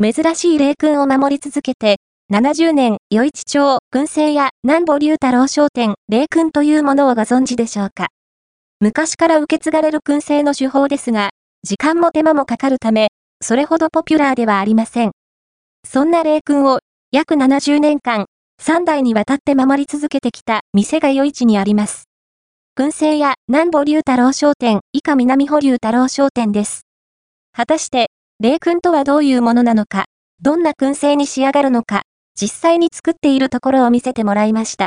珍しい霊君を守り続けて、70年、余市町、燻製屋、南保龍太郎商店、霊君というものをご存知でしょうか？昔から受け継がれる燻製の手法ですが、時間も手間もかかるため、それほどポピュラーではありません。そんな霊君を、約70年間、3代にわたって守り続けてきた店が余市にあります。燻製屋南保龍太郎商店、以下南保龍太郎商店です。果たして、霊訓とはどういうものなのか、どんな燻製に仕上がるのか、実際に作っているところを見せてもらいました。